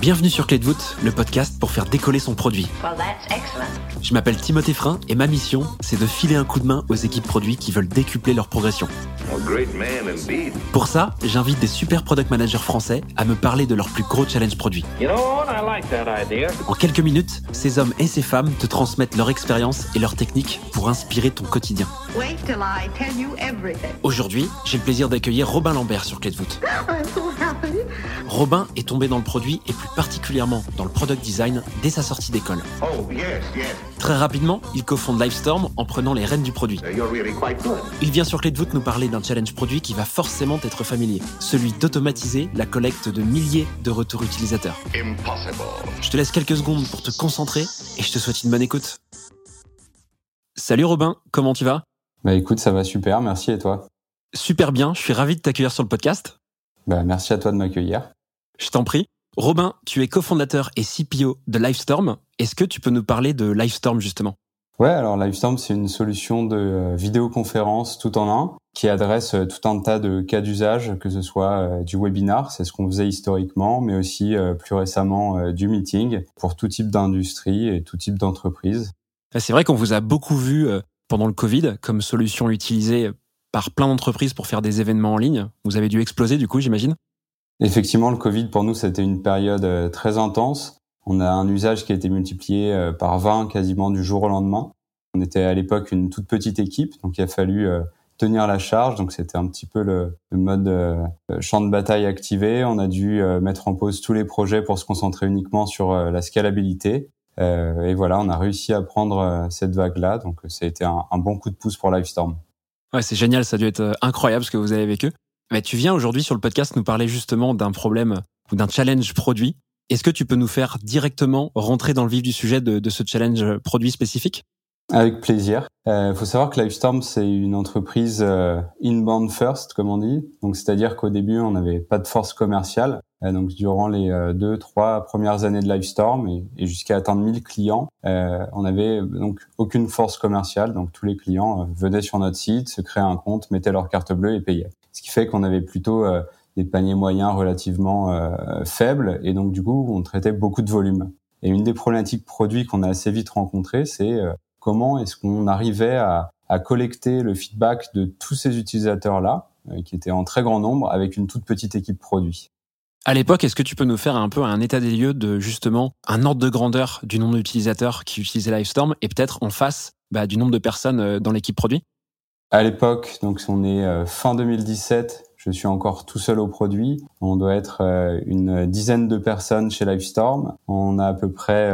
Bienvenue sur Clé de voûte, le podcast pour faire décoller son produit. Je m'appelle Timothée Frein et ma mission, c'est de filer un coup de main aux équipes produits qui veulent décupler leur progression. Pour ça, j'invite des super product managers français à me parler de leurs plus gros challenges produits. En quelques minutes, ces hommes et ces femmes te transmettent leur expérience et leurs techniques pour inspirer ton quotidien. Aujourd'hui, j'ai le plaisir d'accueillir Robin Lambert sur Clé de voûte. Robin est tombé dans le produit et plus particulièrement dans le product design dès sa sortie d'école. Oh, Très rapidement, il cofonde Livestorm en prenant les rênes du produit. Il vient sur Clé de voûte nous parler d'un challenge produit qui va forcément être familier, celui d'automatiser la collecte de milliers de retours utilisateurs. Je te laisse quelques secondes pour te concentrer et je te souhaite une bonne écoute. Salut Robin, comment tu vas? Bah écoute, ça va super, merci et toi? Super bien, je suis ravi de t'accueillir sur le podcast. Bah merci à toi de m'accueillir. Je t'en prie. Robin, tu es cofondateur et CPO de Livestorm. Est-ce que tu peux nous parler de Livestorm justement? Ouais, alors Livestorm, c'est une solution de euh, vidéoconférence tout en un qui adresse euh, tout un tas de cas d'usage, que ce soit euh, du webinar, c'est ce qu'on faisait historiquement, mais aussi plus récemment du meeting pour tout type d'industrie et tout type d'entreprise. C'est vrai qu'on vous a beaucoup vu pendant le Covid comme solution utilisée par plein d'entreprises pour faire des événements en ligne. Vous avez dû exploser du coup, j'imagine? Effectivement, le Covid pour nous, c'était une période très intense. On a un usage qui a été multiplié euh, par 20 quasiment du jour au lendemain. On était à l'époque une toute petite équipe, donc il a fallu euh, tenir la charge. Donc c'était un petit peu le, mode champ de bataille activé. On a dû mettre en pause tous les projets pour se concentrer uniquement sur la scalabilité. et voilà, on a réussi à prendre cette vague-là. Donc ça a été un, un bon coup de pouce pour Livestorm. Ouais, c'est génial. Ça a dû être incroyable ce que vous avez vécu. Mais tu viens aujourd'hui sur le podcast nous parler justement d'un problème ou d'un challenge produit. Est-ce que tu peux nous faire directement rentrer dans le vif du sujet de, de ce challenge produit spécifique? Avec plaisir. Il euh, faut savoir que Livestorm, c'est une entreprise euh, inbound first, comme on dit. Donc, c'est-à-dire qu'au début, on n'avait pas de force commerciale. Euh, donc, durant les euh, deux, trois premières années de Livestorm et, et jusqu'à atteindre 1000 clients, euh, on n'avait donc aucune force commerciale. Donc, tous les clients venaient sur notre site, se créaient un compte, mettaient leur carte bleue et payaient ce qui fait qu'on avait plutôt euh, des paniers moyens relativement euh, faibles et donc du coup on traitait beaucoup de volume. Et une des problématiques produits qu'on a assez vite rencontrées, c'est euh, comment est-ce qu'on arrivait à, à, collecter le feedback de tous ces utilisateurs-là, qui étaient en très grand nombre, avec une toute petite équipe produit? À l'époque, est-ce que tu peux nous faire un peu un état des lieux de justement un ordre de grandeur du nombre d'utilisateurs qui utilisaient Livestorm et peut-être en face bah, du nombre de personnes dans l'équipe produit? À l'époque, donc on est euh, fin 2017, je suis encore tout seul au produit. On doit être euh, une dizaine de personnes chez Livestorm. On a à peu près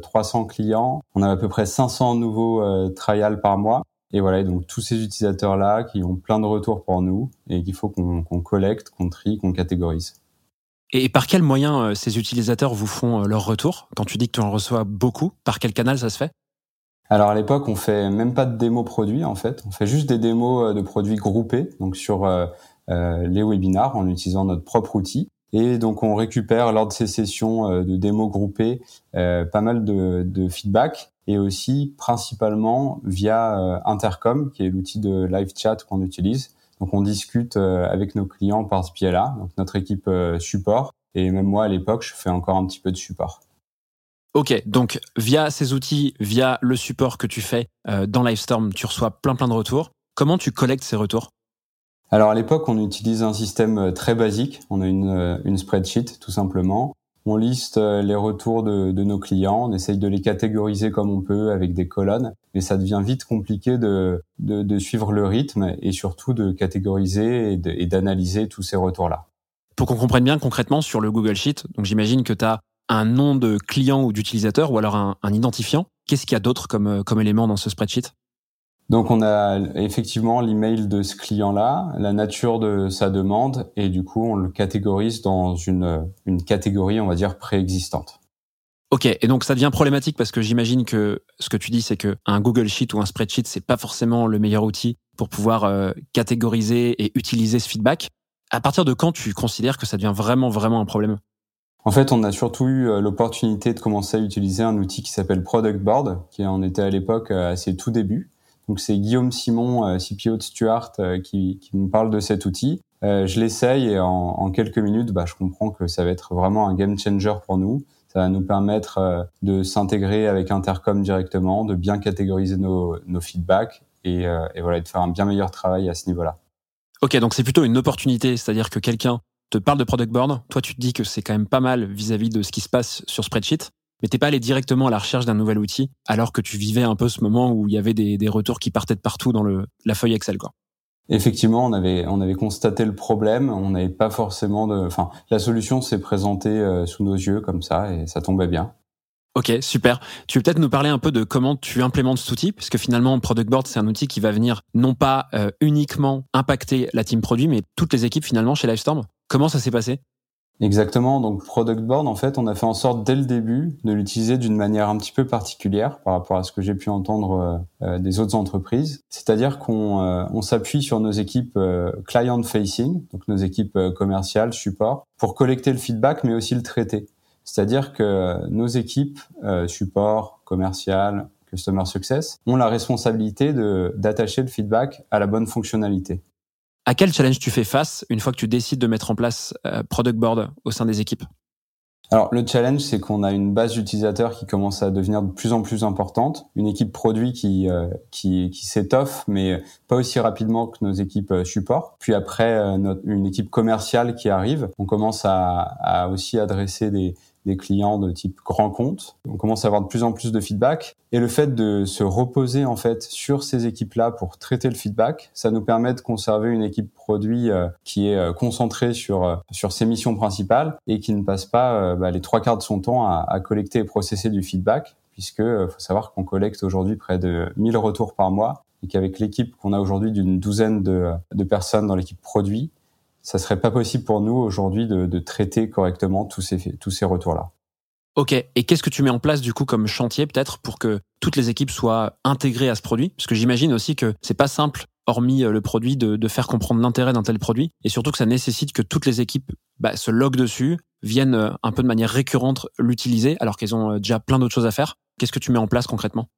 300 euh, clients. On a à peu près 500 nouveaux trials par mois. Et voilà, donc tous ces utilisateurs-là qui ont plein de retours pour nous et qu'il faut qu'on collecte, qu'on trie, qu'on catégorise. Et par quels moyens ces utilisateurs vous font leur retour Quand tu dis que tu en reçois beaucoup, par quel canal ça se fait? Alors à l'époque, on fait même pas de démo produits en fait, on fait juste des démos euh, de produits groupés, donc sur euh, euh, les webinars en utilisant notre propre outil. Et donc on récupère lors de ces sessions de démos groupées pas mal de, feedback et aussi principalement via Intercom, qui est l'outil de live chat qu'on utilise. Donc on discute avec nos clients par ce biais-là, donc notre équipe support. Et même moi à l'époque, je fais encore un petit peu de support. Ok, donc via ces outils, via le support que tu fais euh, dans Livestorm, tu reçois plein plein de retours. Comment tu collectes ces retours? Alors à l'époque, on utilise un système euh, très basique. On a une, euh, une spreadsheet tout simplement. On liste les retours de, de, nos clients, on essaye de les catégoriser comme on peut avec des colonnes, mais ça devient vite compliqué de, de, suivre le rythme et surtout de catégoriser et d'analyser tous ces retours-là. Pour qu'on comprenne bien concrètement sur le Google Sheet, donc j'imagine que tu as un nom de client ou d'utilisateur ou alors un, identifiant. Qu'est-ce qu'il y a d'autre comme, euh, comme élément dans ce spreadsheet? Donc on a effectivement l'email de ce client-là, la nature de sa demande et du coup on le catégorise dans une, une catégorie on va dire préexistante. Ok, et donc ça devient problématique parce que j'imagine que ce que tu dis c'est que un Google Sheet ou un spreadsheet c'est pas forcément le meilleur outil pour pouvoir euh, catégoriser et utiliser ce feedback. À partir de quand tu considères que ça devient vraiment vraiment un problème? En fait, on a surtout eu euh, l'opportunité de commencer à utiliser un outil qui s'appelle Product Board, qui en était à l'époque euh, à ses tout débuts. Donc c'est Guillaume Simon, euh, CPO de Stuart, qui, qui, me parle de cet outil. je l'essaye et en, quelques minutes, bah, je comprends que ça va être vraiment un game changer pour nous. Ça va nous permettre de s'intégrer avec Intercom directement, de bien catégoriser nos, feedbacks et, et voilà, de faire un bien meilleur travail à ce niveau-là. Ok, donc c'est plutôt une opportunité, c'est-à-dire que quelqu'un te parle de product board, toi tu te dis que c'est quand même pas mal vis-à-vis de ce qui se passe sur Spreadsheet, mais t'es pas allé directement à la recherche d'un nouvel outil alors que tu vivais un peu ce moment où il y avait des, retours qui partaient de partout dans le, la feuille Excel, quoi. Effectivement, on avait on avait constaté le problème, on n'avait pas forcément de, enfin, la solution s'est présentée euh, sous nos yeux comme ça et ça tombait bien. Ok, super. Tu veux peut-être nous parler un peu de comment tu implémentes cet outil, puisque finalement, Product Board, c'est un outil qui va venir non pas euh, uniquement impacter la team produit, mais toutes les équipes finalement chez Livestorm. Comment ça s'est passé? Exactement. Donc Product Board, en fait, on a fait en sorte dès le début de l'utiliser d'une manière un petit peu particulière par rapport à ce que j'ai pu entendre euh, euh, des autres entreprises. C'est-à-dire qu'on on s'appuie sur nos équipes client facing, donc nos équipes commerciales, support, pour collecter le feedback, mais aussi le traiter. C'est-à-dire que nos équipes, euh, support, commercial, customer success, ont la responsabilité d'attacher le feedback à la bonne fonctionnalité. À quel challenge tu fais face une fois que tu décides de mettre en place euh, Product Board au sein des équipes? Alors le challenge, c'est qu'on a une base d'utilisateurs qui commence à devenir de plus en plus importante, une équipe produit qui euh, qui, s'étoffe, mais pas aussi rapidement que nos équipes euh, support. Puis après, une équipe commerciale qui arrive, on commence à aussi adresser des, des clients de type grand compte. On commence à avoir de plus en plus de feedback et le fait de se reposer en fait sur ces équipes-là pour traiter le feedback, ça nous permet de conserver une équipe produit euh, qui est euh, concentrée sur euh, sur ses missions principales et qui ne passe pas bah, les trois quarts de son temps à, collecter et processer du feedback puisque faut savoir qu'on collecte aujourd'hui près de 1000 retours par mois et qu'avec l'équipe qu'on a aujourd'hui d'une douzaine de, de personnes dans l'équipe produit, ça serait pas possible pour nous aujourd'hui de, traiter correctement tous ces, tous ces retours-là. Ok, et qu'est-ce que tu mets en place du coup comme chantier peut-être pour que toutes les équipes soient intégrées à ce produit? Parce que j'imagine aussi que c'est pas simple, hormis euh, le produit, de, de faire comprendre l'intérêt d'un tel produit, et surtout que ça nécessite que toutes les équipes bah, se loguent dessus, viennent euh, un peu de manière récurrente l'utiliser, alors qu'elles ont euh, déjà plein d'autres choses à faire. Qu'est-ce que tu mets en place concrètement?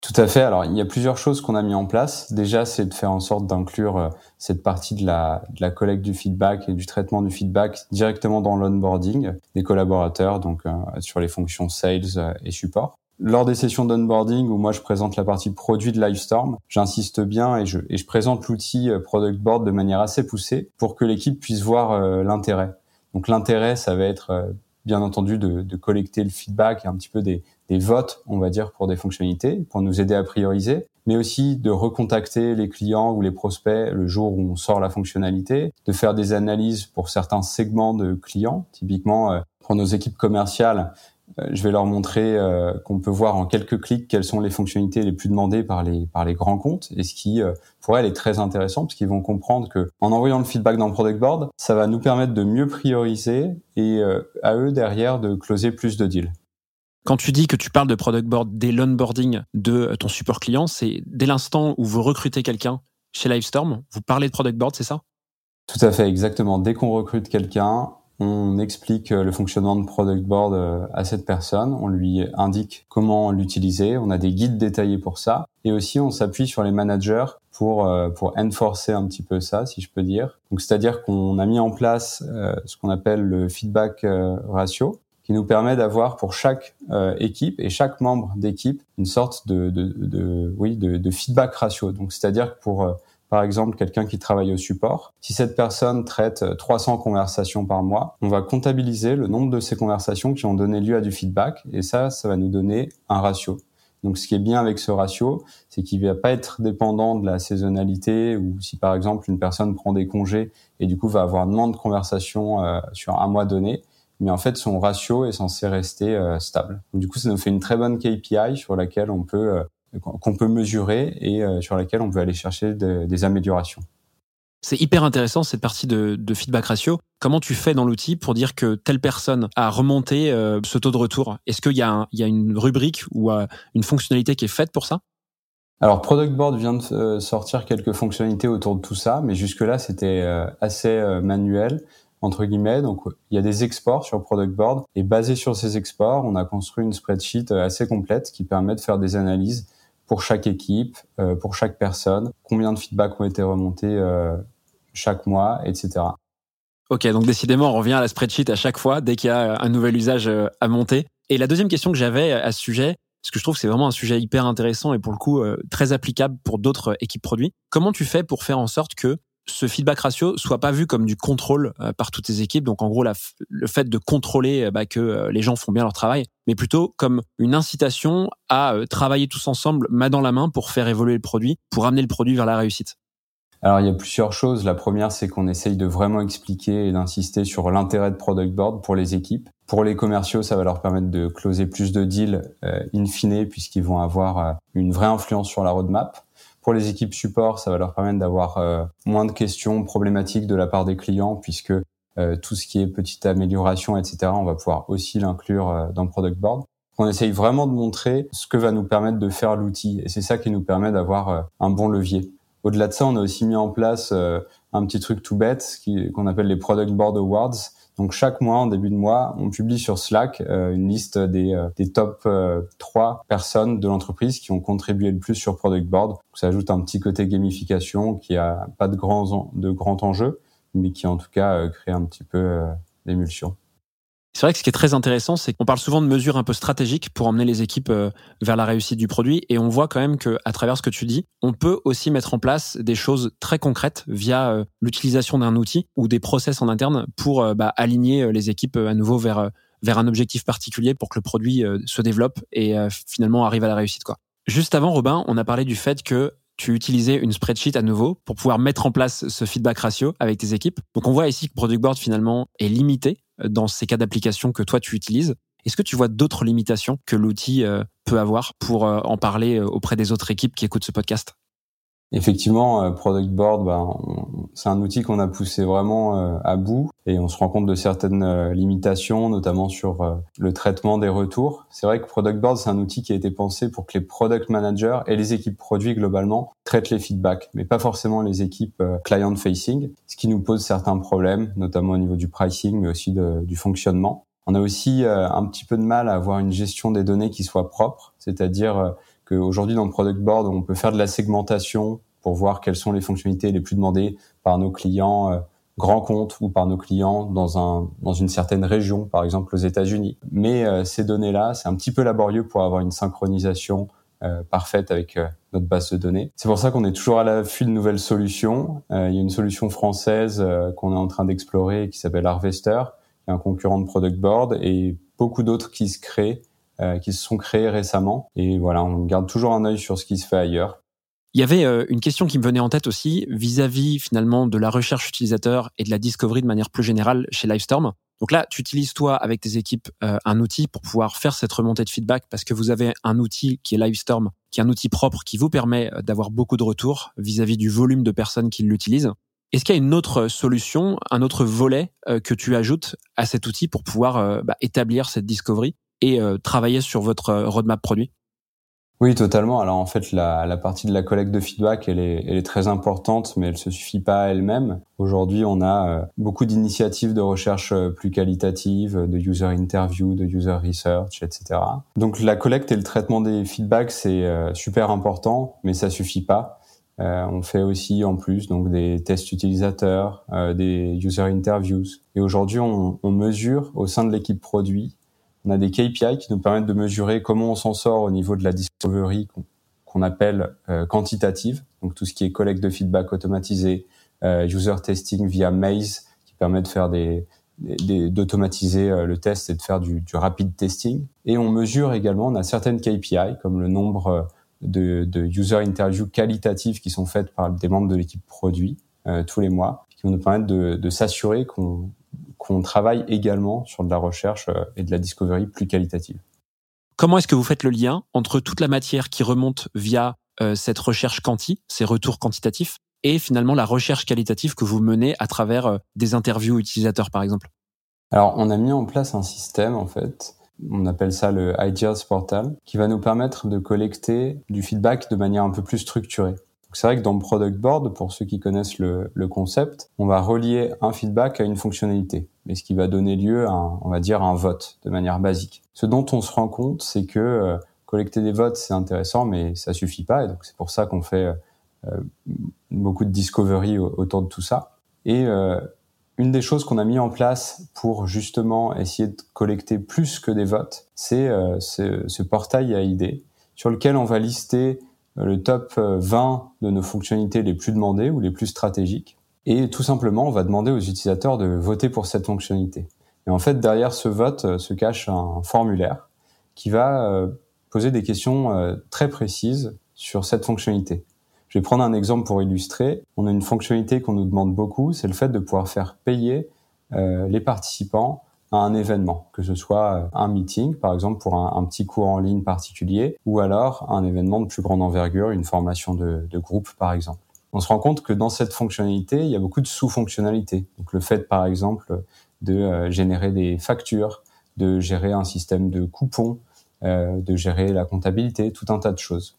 Tout à fait. Alors, il y a plusieurs choses qu'on a mis en place. Déjà, c'est de faire en sorte d'inclure euh, cette partie de la, de la collecte du feedback et du traitement du feedback directement dans l'onboarding des collaborateurs, donc euh, sur les fonctions sales euh, et support. Lors des sessions d'onboarding où moi je présente la partie produit de Livestorm, j'insiste bien et je, et je présente l'outil Product Board de manière assez poussée pour que l'équipe puisse voir l'intérêt. Donc l'intérêt, ça va être bien entendu de, de, collecter le feedback et un petit peu des, des votes, on va dire, pour des fonctionnalités, pour nous aider à prioriser, mais aussi de recontacter les clients ou les prospects le jour où on sort la fonctionnalité, de faire des analyses pour certains segments de clients, typiquement euh, pour nos équipes commerciales. Euh, je vais leur montrer euh, qu'on peut voir en quelques clics quelles sont les fonctionnalités les plus demandées par les par les grands comptes et ce qui pour elles est très intéressant parce qu'ils vont comprendre que en envoyant le feedback dans le product board, ça va nous permettre de mieux prioriser et à eux derrière de closer plus de deals. Quand tu dis que tu parles de product board dès l'onboarding de ton support client, c'est dès l'instant où vous recrutez quelqu'un chez Livestorm, vous parlez de product board, c'est ça? Tout à fait, exactement. Dès qu'on recrute quelqu'un, on explique le fonctionnement de product board euh, à cette personne, on lui indique comment l'utiliser, on a des guides détaillés pour ça, et aussi on s'appuie sur les managers pour euh, pour enforcer un petit peu ça, si je peux dire. Donc c'est-à-dire qu'on a mis en place euh, ce qu'on appelle le feedback ratio, qui nous permet d'avoir pour chaque euh, équipe et chaque membre d'équipe une sorte de, de, de oui de, de, feedback ratio. Donc c'est-à-dire que pour euh, par exemple quelqu'un qui travaille au support, si cette personne traite 300 euh, conversations par mois, on va comptabiliser le nombre de ces conversations qui ont donné lieu à du feedback et ça, ça va nous donner un ratio. Donc, ce qui est bien avec ce ratio, c'est qu'il ne va pas être dépendant de la saisonnalité ou si par exemple une personne prend des congés et du coup va avoir moins de conversations sur un mois donné, mais en fait son ratio est censé rester euh, stable. du coup, ça nous fait une très bonne KPI sur laquelle on peut euh, qu'on peut mesurer et euh, sur laquelle on peut aller chercher des améliorations. C'est hyper intéressant cette partie de, de, feedback ratio. Comment tu fais dans l'outil pour dire que telle personne a remonté ce taux de retour? Est-ce qu'il y, y, a une rubrique ou une fonctionnalité qui est faite pour ça? Alors Product Board vient de sortir quelques fonctionnalités autour de tout ça, mais jusque-là c'était assez manuel entre guillemets. Donc, il y a des exports sur Product Board et basé sur ces exports, on a construit une spreadsheet euh, assez complète qui permet de faire des analyses pour chaque équipe, euh, pour chaque personne, combien de feedbacks ont été remontés euh, chaque mois, etc. Ok, donc décidément, on revient à la spreadsheet à chaque fois dès qu'il y a un nouvel usage à monter. Et la deuxième question que j'avais à ce sujet, parce que je trouve que c'est vraiment un sujet hyper intéressant et pour le coup très applicable pour d'autres équipes produits. Comment tu fais pour faire en sorte que ce feedback ratio soit pas vu comme du contrôle euh, par toutes tes équipes. Donc en gros, le fait de contrôler euh, bah, que euh, les gens font bien leur travail, mais plutôt comme une incitation à travailler tous ensemble, main dans la main, pour faire évoluer le produit, pour amener le produit vers la réussite. Alors il y a plusieurs choses. La première, c'est qu'on essaye de vraiment expliquer et d'insister sur l'intérêt de Product Board pour les équipes. Pour les commerciaux, ça va leur permettre de closer plus de deals in fine, puisqu'ils vont avoir une vraie influence sur la roadmap. Pour les équipes support, ça va leur permettre d'avoir euh, moins de questions problématiques de la part des clients, puisque euh, tout ce qui est petite amélioration, etc., on va pouvoir aussi l'inclure euh, dans Product Board. On essaye vraiment de montrer ce que va nous permettre de faire l'outil, et c'est ça qui nous permet d'avoir un bon levier. Au-delà de ça, on a aussi mis en place un petit truc tout bête qu'on appelle les Product Board Awards, donc chaque mois, en début de mois, on publie sur Slack euh, une liste des, euh, des top euh, 3 personnes de l'entreprise qui ont contribué le plus sur Product Board. ça ajoute un petit côté gamification qui a pas de grands de grands enjeux, mais qui en tout cas euh, crée un petit peu d'émulsion. C'est vrai que ce qui est très intéressant, c'est qu'on parle souvent de mesures un peu stratégiques pour emmener les équipes euh, vers la réussite du produit, et on voit quand même que, à travers ce que tu dis, on peut aussi mettre en place des choses très concrètes via euh, l'utilisation d'un outil ou des process en interne pour euh, bah, aligner les équipes à nouveau vers vers un objectif particulier pour que le produit se développe et finalement arrive à la réussite. Quoi. Juste avant, Robin, on a parlé du fait que tu utilisais une spreadsheet à nouveau pour pouvoir mettre en place ce feedback ratio avec tes équipes. Donc on voit ici que Product Board finalement est limité dans ces cas d'application que toi tu utilises. Est-ce que tu vois d'autres limitations que l'outil euh, peut avoir pour euh, en parler euh, auprès des autres équipes qui écoutent ce podcast? Effectivement, euh, Product Board, ben, c'est un outil qu'on a poussé vraiment euh, à bout et on se rend compte de certaines euh, limitations, notamment sur le traitement des retours. C'est vrai que Product Board, c'est un outil qui a été pensé pour que les product managers et les équipes produits globalement traitent les feedbacks, mais pas forcément les équipes client-facing, ce qui nous pose certains problèmes, notamment au niveau du pricing, mais aussi du fonctionnement. On a aussi un petit peu de mal à avoir une gestion des données qui soit propre, c'est-à-dire qu'aujourd'hui dans le product board, on peut faire de la segmentation pour voir quelles sont les fonctionnalités les plus demandées par nos clients euh, grands comptes ou par nos clients dans un dans une certaine région, par exemple aux États-Unis. Mais euh, ces données-là, c'est un petit peu laborieux pour avoir une synchronisation euh, parfaite avec notre base de données. C'est pour ça qu'on est toujours à l'affût de nouvelles solutions. il y a une solution française qu'on est en train d'explorer qui s'appelle Harvester, qui est un concurrent de Product Board, et beaucoup d'autres qui se créent euh, qui se sont créés récemment. Et voilà, on garde toujours un œil sur ce qui se fait ailleurs. Il y avait euh, une question qui me venait en tête aussi vis-à-vis finalement de la recherche utilisateur et de la discovery de manière plus générale chez Livestorm. Donc là, tu utilises toi avec tes équipes euh, un outil pour pouvoir faire cette remontée de feedback parce que vous avez un outil qui est Livestorm, qui est un outil propre qui vous permet d'avoir beaucoup de retours vis-à-vis du volume de personnes qui l'utilisent. Est-ce qu'il y a une autre solution, un autre volet que tu ajoutes à cet outil pour pouvoir bah, établir cette discovery? Et euh, travailler sur votre euh, roadmap produit oui, totalement. Alors en fait, la, la, partie de la collecte de feedback, elle est, elle est très importante, mais elle se suffit pas à elle-même. Aujourd'hui, on a euh, beaucoup d'initiatives de recherche plus qualitatives, de user interview, de user research, etc. Donc la collecte et le traitement des feedbacks, c'est super important, mais ça suffit pas. Euh, on fait aussi en plus donc des tests utilisateurs, des user interviews. Et aujourd'hui, on, on mesure au sein de l'équipe produit on a des KPI qui nous permettent de mesurer comment on s'en sort au niveau de la discovery qu'on appelle euh, quantitative, donc tout ce qui est collecte de feedback automatisé, euh, user testing via Maze qui permet de faire des, d'automatiser euh, le test et de faire du, du, rapid testing. Et on mesure également, on a certaines KPI comme le nombre de, de user interviews qualitatives qui sont faites par des membres de l'équipe produit tous les mois, qui vont nous permettre de, de s'assurer qu'on qu'on travaille également sur de la recherche euh, et de la discovery plus qualitative. Comment est-ce que vous faites le lien entre toute la matière qui remonte via euh, cette recherche quanti, ces retours quantitatifs, et finalement la recherche qualitative que vous menez à travers euh, des interviews utilisateurs, par exemple? Alors, on a mis en place un système, en fait, on appelle ça le Ideas Portal, qui va nous permettre de collecter du feedback de manière un peu plus structurée. C'est vrai que dans le Product Board, pour ceux qui connaissent le, concept, on va relier un feedback à une fonctionnalité, mais ce qui va donner lieu à, on va dire, un vote de manière basique. Ce dont on se rend compte, c'est que euh, collecter des votes, c'est intéressant, mais ça suffit pas, et donc c'est pour ça qu'on fait euh, beaucoup de discovery autour de tout ça. Et euh, une des choses qu'on a mis en place pour justement essayer de collecter plus que des votes, c'est euh, ce, ce, portail AID sur lequel on va lister le top 20 de nos fonctionnalités les plus demandées ou les plus stratégiques. Et tout simplement, on va demander aux utilisateurs de voter pour cette fonctionnalité. Et en fait, derrière ce vote se cache un formulaire qui va poser des questions très précises sur cette fonctionnalité. Je vais prendre un exemple pour illustrer. On a une fonctionnalité qu'on nous demande beaucoup, c'est le fait de pouvoir faire payer euh, les participants à un événement, que ce soit euh, un meeting, par exemple pour un, petit cours en ligne particulier, ou alors un événement de plus grande envergure, une formation de groupe, par exemple. On se rend compte que dans cette fonctionnalité, il y a beaucoup de sous-fonctionnalités. Donc le fait, par exemple, de euh, générer des factures, de gérer un système de coupons, euh, de gérer la comptabilité, tout un tas de choses.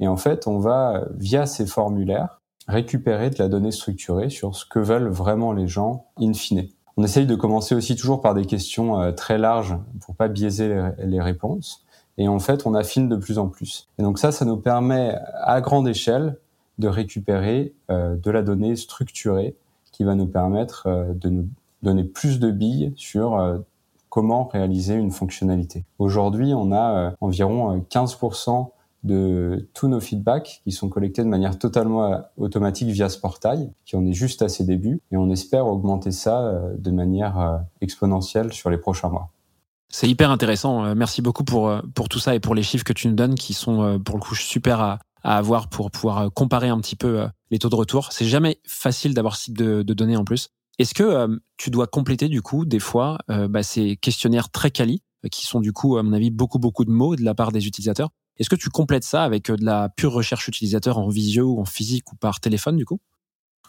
Et en fait, on va, via ces formulaires, récupérer de la donnée structurée sur ce que veulent vraiment les gens in fine. On essaye de commencer aussi toujours par des questions euh, très larges pour pas biaiser les, réponses. Et en fait, on affine de plus en plus. Et donc ça, ça nous permet à grande échelle de récupérer euh, de la donnée structurée qui va nous permettre euh, de nous donner plus de billes sur comment réaliser une fonctionnalité. Aujourd'hui, on a environ 15% de tous nos feedbacks qui sont collectés de manière totalement euh, automatique via ce portail, qui en est juste à ses débuts, et on espère augmenter ça euh, de manière euh, exponentielle sur les prochains mois. C'est hyper intéressant. Merci beaucoup pour, pour tout ça et pour les chiffres que tu nous donnes qui sont pour le coup super à, à avoir pour pouvoir comparer un petit peu les taux de retour. C'est jamais facile d'avoir ce type de, données en plus. Est-ce que tu dois compléter du coup des fois bah, ces questionnaires très quali qui sont du coup à mon avis beaucoup beaucoup de mots de la part des utilisateurs? Est-ce que tu complètes ça avec euh, de la pure recherche utilisateur en visio ou en physique ou par téléphone du coup?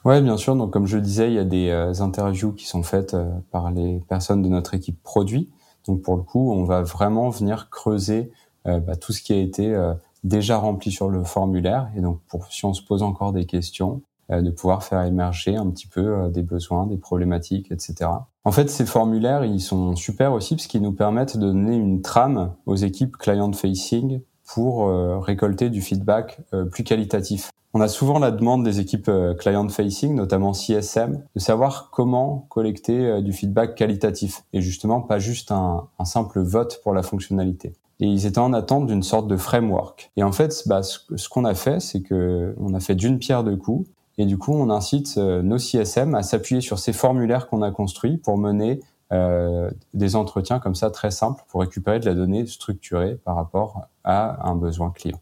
Ouais, bien sûr. Donc, comme je le disais, il y a des euh, interviews qui sont faites euh, par les personnes de notre équipe produit. Donc, pour le coup, on va vraiment venir creuser bah, tout ce qui a été déjà rempli sur le formulaire. Et donc, pour si on se pose encore des questions, de pouvoir faire émerger un petit peu des besoins, des problématiques, etc. En fait, ces formulaires, ils sont super aussi parce qu'ils nous permettent de donner une trame aux équipes client-facing pour euh, récolter du feedback euh, plus qualitatif. On a souvent la demande des équipes euh, client-facing, notamment CSM, de savoir comment collecter du feedback qualitatif et justement pas juste un, un, simple vote pour la fonctionnalité. Et ils étaient en attente d'une sorte de framework. Et en fait, bah, ce, qu'on a fait, c'est que on a fait d'une pierre deux coups. Et du coup, on incite nos CSM à s'appuyer sur ces formulaires qu'on a construits pour mener euh, des entretiens comme ça très simples pour récupérer de la donnée structurée par rapport à un besoin client.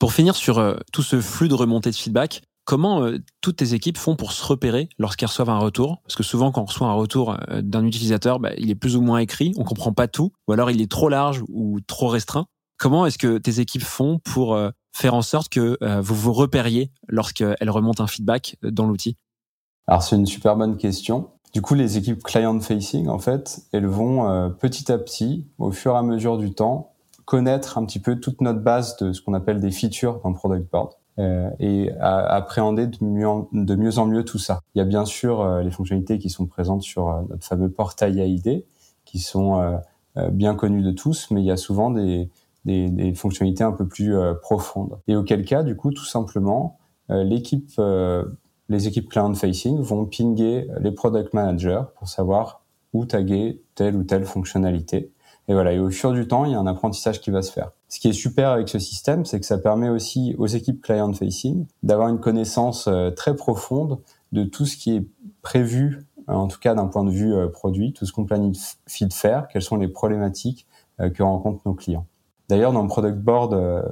Pour finir sur euh, tout ce flux de remontée de feedback, comment euh, toutes tes équipes font pour se repérer lorsqu'elles reçoivent un retour? Parce que souvent, quand on reçoit un retour d'un utilisateur, bah, il est plus ou moins écrit, on comprend pas tout, ou alors il est trop large ou trop restreint. Comment est-ce que tes équipes font pour faire en sorte que vous vous repériez lorsqu'elles remontent un feedback dans l'outil? Alors c'est une super bonne question. Du coup, les équipes client-facing, en fait, elles vont euh, petit à petit, au fur et à mesure du temps, connaître un petit peu toute notre base de ce qu'on appelle des features dans Product Board euh, et à, appréhender de mieux, en, de mieux en mieux tout ça. Il y a bien sûr euh, les fonctionnalités qui sont présentes sur euh, notre fameux portail AID, qui sont bien connues de tous, mais il y a souvent des, des, des fonctionnalités un peu plus profondes. Et auquel cas, du coup, tout simplement, l'équipe les équipes client-facing vont pinguer les product managers pour savoir où taguer telle ou telle fonctionnalité. Et voilà, au fur du temps, il y a un apprentissage qui va se faire. Ce qui est super avec ce système, c'est que ça permet aussi aux équipes client-facing d'avoir une connaissance euh, très profonde de tout ce qui est prévu, euh, en tout cas d'un point de vue euh, produit, tout ce qu'on planifie de faire, quelles sont les problématiques que rencontrent nos clients. D'ailleurs, dans le Product Board,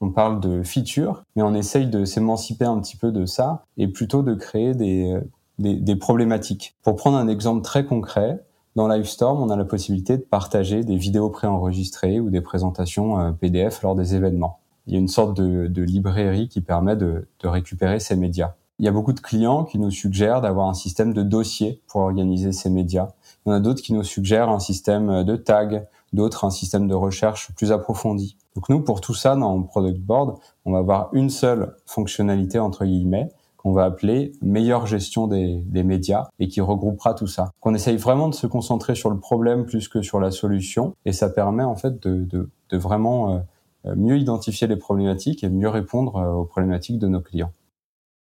on parle de features, mais on essaye de s'émanciper un petit peu de ça et plutôt de créer des, des, problématiques. Pour prendre un exemple très concret, dans Livestorm, on a la possibilité de partager des vidéos préenregistrées ou des présentations euh, PDF lors des événements. Il y a une sorte de, librairie qui permet de, récupérer ces médias. Il y a beaucoup de clients qui nous suggèrent d'avoir un système de dossiers pour organiser ces médias. Il y en a d'autres qui nous suggèrent un système de tags, d'autres un système de recherche plus approfondi. Donc nous, pour tout ça, dans Product Board, on va avoir une seule fonctionnalité, entre guillemets, qu'on va appeler meilleure gestion des, médias et qui regroupera tout ça. Qu'on essaye vraiment de se concentrer sur le problème plus que sur la solution et ça permet en fait de, vraiment euh, mieux identifier les problématiques et mieux répondre euh, aux problématiques de nos clients.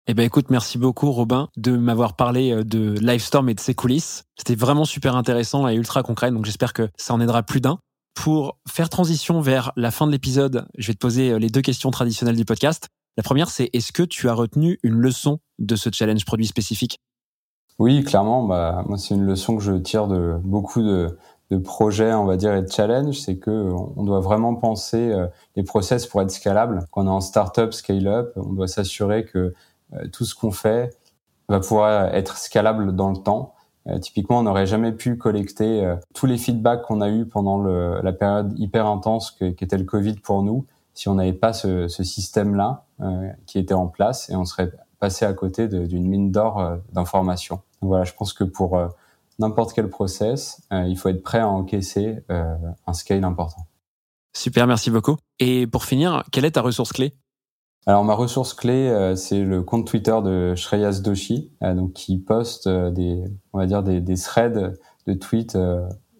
Eh ben écoute, merci beaucoup Robin de m'avoir parlé euh, de Livestorm et de ses coulisses. C'était vraiment super intéressant et ultra concret, donc j'espère que ça en aidera plus d'un. Pour faire transition vers la fin de l'épisode, je vais te poser euh, les deux questions traditionnelles du podcast. La première, c'est est-ce que tu as retenu une leçon de ce challenge produit spécifique? Oui, clairement. Bah, moi, c'est une leçon que je tire de beaucoup de, de projets, on va dire, et de challenges, c'est que on doit vraiment penser euh, les process pour être scalable. Quand on est en startup, scale-up, on doit s'assurer que euh, tout ce qu'on fait va pouvoir être scalable dans le temps. Euh, typiquement, on n'aurait jamais pu collecter tous les feedbacks qu'on a eu pendant la période hyper intense qu'était le Covid pour nous si on n'avait pas ce, ce système-là qui était en place et on serait passé à côté d'une mine d'or d'informations. Voilà, je pense que pour n'importe quel process, euh, il faut être prêt à encaisser euh, un scale important. Super, merci beaucoup. Et pour finir, quelle est ta ressource clé? Alors ma ressource clé, euh, c'est le compte Twitter de Shreyas Doshi, donc qui poste des, on va dire des, des threads de tweets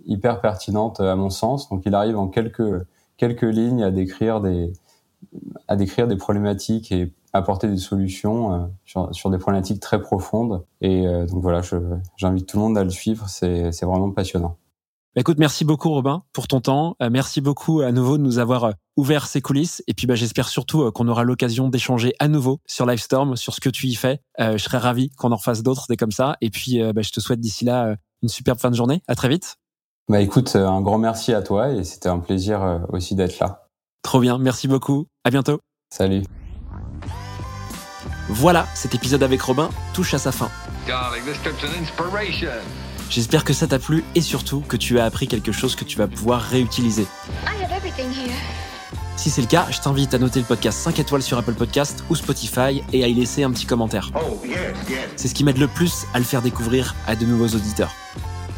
hyper pertinentes à mon sens. Donc il arrive en quelques quelques lignes à décrire des à décrire des problématiques et apporter des solutions euh, sur, sur, des problématiques très profondes. Et euh, donc voilà, j'invite tout le monde à le suivre, c'est vraiment passionnant. Bah, écoute, merci beaucoup Robin pour ton temps. Euh, merci beaucoup à nouveau de nous avoir ouvert ces coulisses. Et puis bah, j'espère surtout qu'on aura l'occasion d'échanger à nouveau sur Livestorm, sur ce que tu y fais. je serais ravi qu'on en fasse d'autres, des comme ça. Et puis bah, je te souhaite d'ici là une superbe fin de journée. À très vite. Bah écoute, un grand merci à toi et c'était un plaisir aussi d'être là. Trop bien, merci beaucoup. À bientôt. Salut. Voilà, cet épisode avec Robin touche à sa fin. J'espère que ça t'a plu et surtout que tu as appris quelque chose que tu vas pouvoir réutiliser. Si c'est le cas, je t'invite à noter le podcast 5 étoiles sur Apple Podcast ou Spotify et à y laisser un petit commentaire. Oh, c'est ce qui m'aide le plus à le faire découvrir à de nouveaux auditeurs.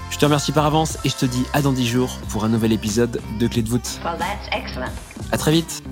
Je te remercie par avance et je te dis à dans 10 jours pour un nouvel épisode de Clé de voûte. A très vite